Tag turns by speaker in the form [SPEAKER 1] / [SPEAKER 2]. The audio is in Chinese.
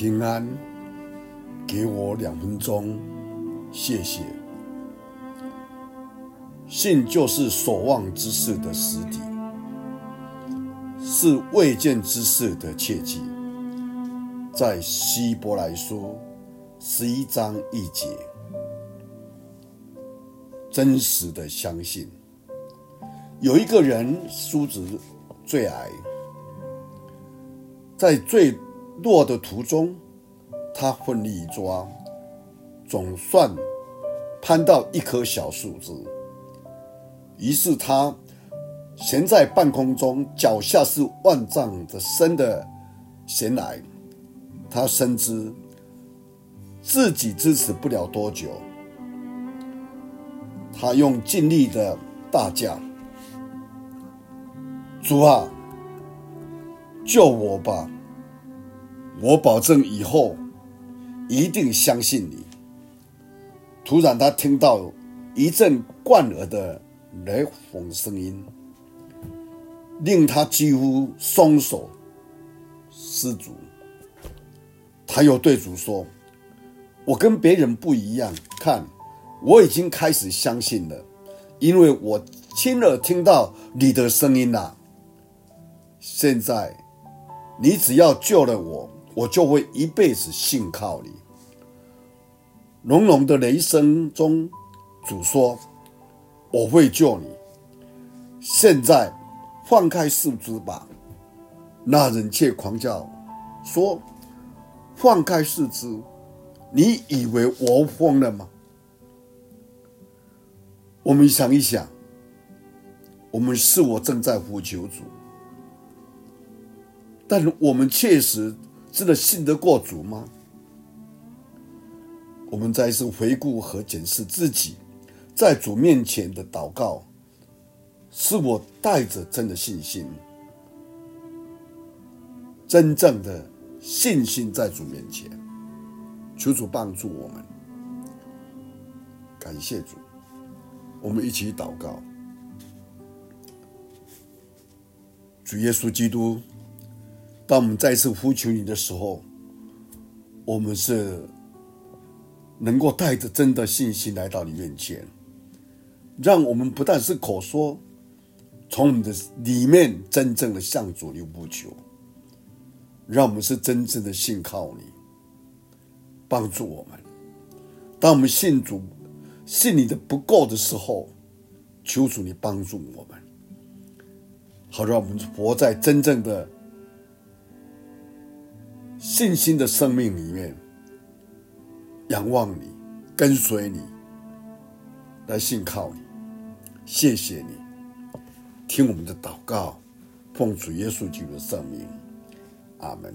[SPEAKER 1] 平安，给我两分钟，谢谢。信就是所望之事的实底，是未见之事的切记。在希伯来书十一章一节，真实的相信，有一个人叔侄最矮，在最落的途中，他奋力一抓，总算攀到一棵小树枝。于是他悬在半空中，脚下是万丈的深的悬崖。他深知自己支持不了多久，他用尽力的大叫：“主啊，救我吧！我保证以后一定相信你。”突然，他听到一阵贯耳的。雷轰声音令他几乎双手失足。他又对主说：“我跟别人不一样，看，我已经开始相信了，因为我亲耳听到你的声音了。现在，你只要救了我，我就会一辈子信靠你。”隆隆的雷声中，主说。我会救你。现在放开树枝吧！那人却狂叫说：“放开树枝！你以为我疯了吗？”我们想一想，我们是我正在呼求主，但我们确实真的信得过主吗？我们再次回顾和检视自己。在主面前的祷告，是我带着真的信心，真正的信心在主面前，求主帮助我们。感谢主，我们一起祷告。主耶稣基督，当我们再次呼求你的时候，我们是能够带着真的信心来到你面前。让我们不但是口说，从我们的里面真正的向主你呼求，让我们是真正的信靠你，帮助我们。当我们信主、信你的不够的时候，求主你帮助我们，好让我们活在真正的信心的生命里面，仰望你，跟随你，来信靠你。谢谢你，听我们的祷告，奉主耶稣基督的圣名，阿门。